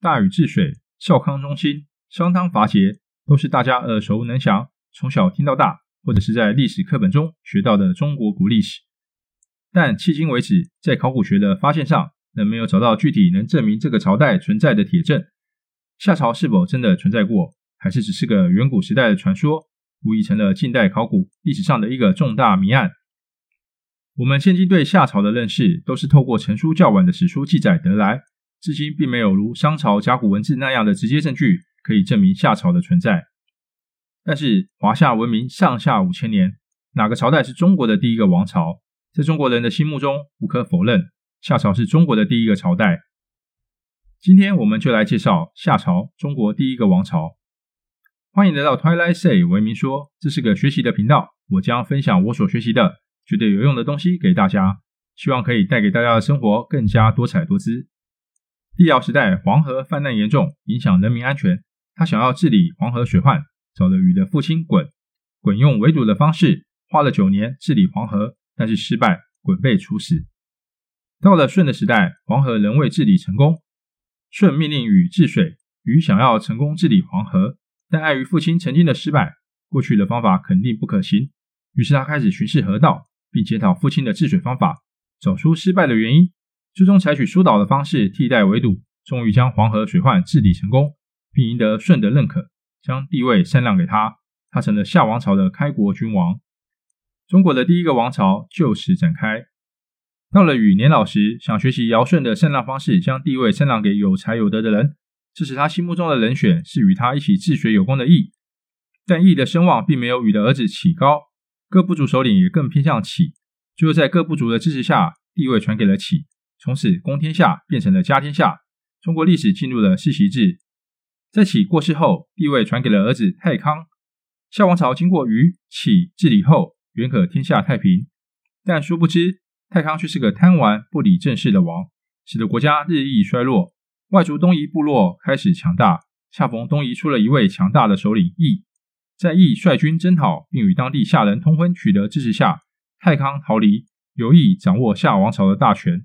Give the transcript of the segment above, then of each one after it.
大禹治水、少康中兴、商汤伐桀，都是大家耳熟能详、从小听到大，或者是在历史课本中学到的中国古历史。但迄今为止，在考古学的发现上，仍没有找到具体能证明这个朝代存在的铁证。夏朝是否真的存在过，还是只是个远古时代的传说，无疑成了近代考古历史上的一个重大谜案。我们现今对夏朝的认识，都是透过成书较晚的史书记载得来，至今并没有如商朝甲骨文字那样的直接证据可以证明夏朝的存在。但是华夏文明上下五千年，哪个朝代是中国的第一个王朝？在中国人的心目中，无可否认，夏朝是中国的第一个朝代。今天我们就来介绍夏朝，中国第一个王朝。欢迎来到 Twilight Say 文明说，这是个学习的频道，我将分享我所学习的。觉得有用的东西给大家，希望可以带给大家的生活更加多彩多姿。帝尧时代，黄河泛滥严重，影响人民安全。他想要治理黄河水患，找了禹的父亲鯀。鯀用围堵的方式，花了九年治理黄河，但是失败，鯀被处死。到了舜的时代，黄河仍未治理成功。舜命令禹治水，禹想要成功治理黄河，但碍于父亲曾经的失败，过去的方法肯定不可行，于是他开始巡视河道。并检讨父亲的治水方法，找出失败的原因，最终采取疏导的方式替代围堵，终于将黄河水患治理成功，并赢得舜的认可，将帝位禅让给他，他成了夏王朝的开国君王。中国的第一个王朝就此展开。到了禹年老时，想学习尧舜的禅让方式，将帝位禅让给有才有德的人。这时他心目中的人选是与他一起治水有功的羿，但羿的声望并没有禹的儿子启高。各部族首领也更偏向启，就是在各部族的支持下，帝位传给了启，从此公天下变成了家天下。中国历史进入了世袭制。在启过世后，帝位传给了儿子太康。夏王朝经过禹、启治理后，原可天下太平，但殊不知太康却是个贪玩不理政事的王，使得国家日益衰落。外族东夷部落开始强大，恰逢东夷出了一位强大的首领羿。在羿率军征讨，并与当地夏人通婚取得支持下，太康逃离，由羿掌握夏王朝的大权。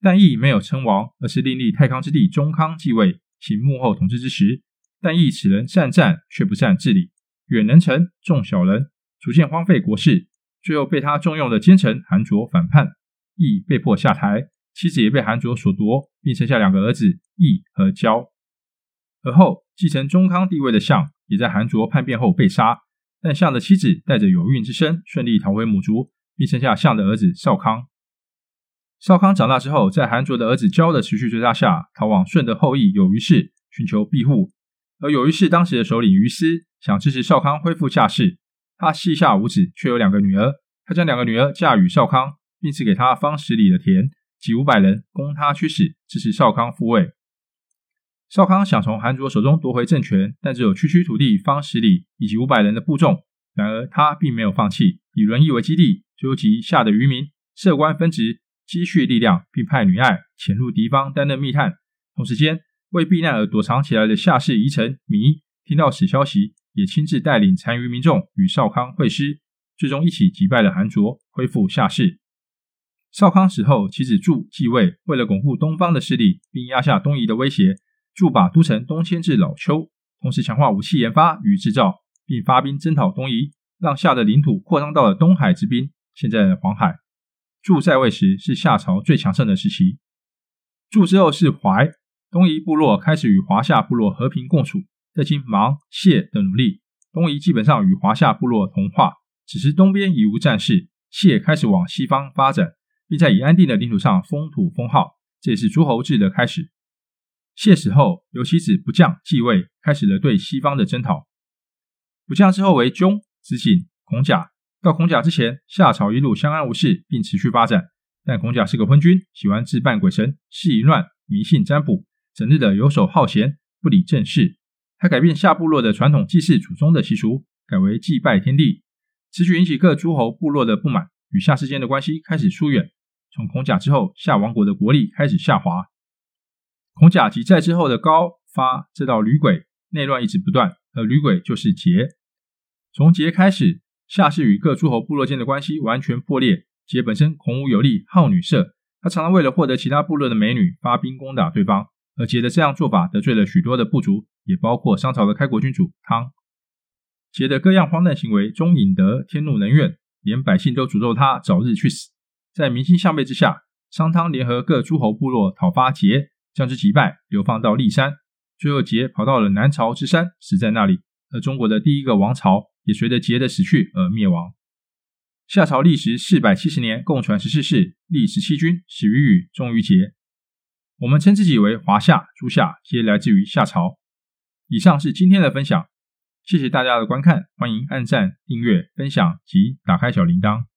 但义没有称王，而是另立太康之弟中康继位，行幕后统治之实。但义此人善战，却不善治理，远能臣，重小人，逐渐荒废国事。最后被他重用的奸臣韩卓反叛，义被迫下台，妻子也被韩卓所夺，并生下两个儿子义和交。而后继承中康地位的相。也在韩卓叛变后被杀，但相的妻子带着有孕之身顺利逃回母族，并生下相的儿子少康。少康长大之后，在韩卓的儿子交的持续追杀下，逃往舜的后裔有虞氏寻求庇护。而有虞氏当时的首领于斯想支持少康恢复夏氏，他膝下无子，却有两个女儿，他将两个女儿嫁与少康，并赐给他方十里的田及五百人供他驱使，支持少康复位。少康想从韩卓手中夺回政权，但只有区区土地方十里以及五百人的部众。然而他并没有放弃，以轮邑为基地，纠集下的渔民，设官分职，积蓄力量，并派女爱潜入敌方担任密探。同时间，为避难而躲藏起来的夏氏遗臣弥听到此消息，也亲自带领残余民众与少康会师，最终一起击败了韩卓，恢复夏氏。少康死后，其子祝继位，为了巩固东方的势力，并压下东夷的威胁。祝把都城东迁至老丘，同时强化武器研发与制造，并发兵征讨东夷，让夏的领土扩张到了东海之滨，现在的黄海。祝在位时是夏朝最强盛的时期。祝之后是怀，东夷部落开始与华夏部落和平共处，在经芒、谢的努力，东夷基本上与华夏部落同化。此时东边已无战事，谢开始往西方发展，并在已安定的领土上封土封号，这也是诸侯制的开始。谢死后，由其子不将继位，开始了对西方的征讨。不将之后为雍、子景、孔甲。到孔甲之前，夏朝一路相安无事，并持续发展。但孔甲是个昏君，喜欢置办鬼神，事宜乱，迷信占卜，整日的游手好闲，不理政事。他改变夏部落的传统祭祀祖宗的习俗，改为祭拜天地。此举引起各诸侯部落的不满，与夏之间的关系开始疏远。从孔甲之后，夏王国的国力开始下滑。孔甲及在之后的高发这道吕轨，内乱一直不断，而吕轨就是桀。从桀开始，夏氏与各诸侯部落间的关系完全破裂。桀本身孔武有力，好女色，他常常为了获得其他部落的美女，发兵攻打对方，而桀的这样做法得罪了许多的部族，也包括商朝的开国君主汤。桀的各样荒诞行为，终引得天怒人怨，连百姓都诅咒他早日去死。在民心向背之下，商汤联合各诸侯部落讨伐桀，将之击败，流放到骊山。最后，桀跑到了南朝之山，死在那里。而中国的第一个王朝也随着桀的死去而灭亡。夏朝历时四百七十年，共传十四世，历十七君，始于禹，终于桀。我们称自己为华夏、诸夏，皆来自于夏朝。以上是今天的分享，谢谢大家的观看，欢迎按赞、订阅、分享及打开小铃铛。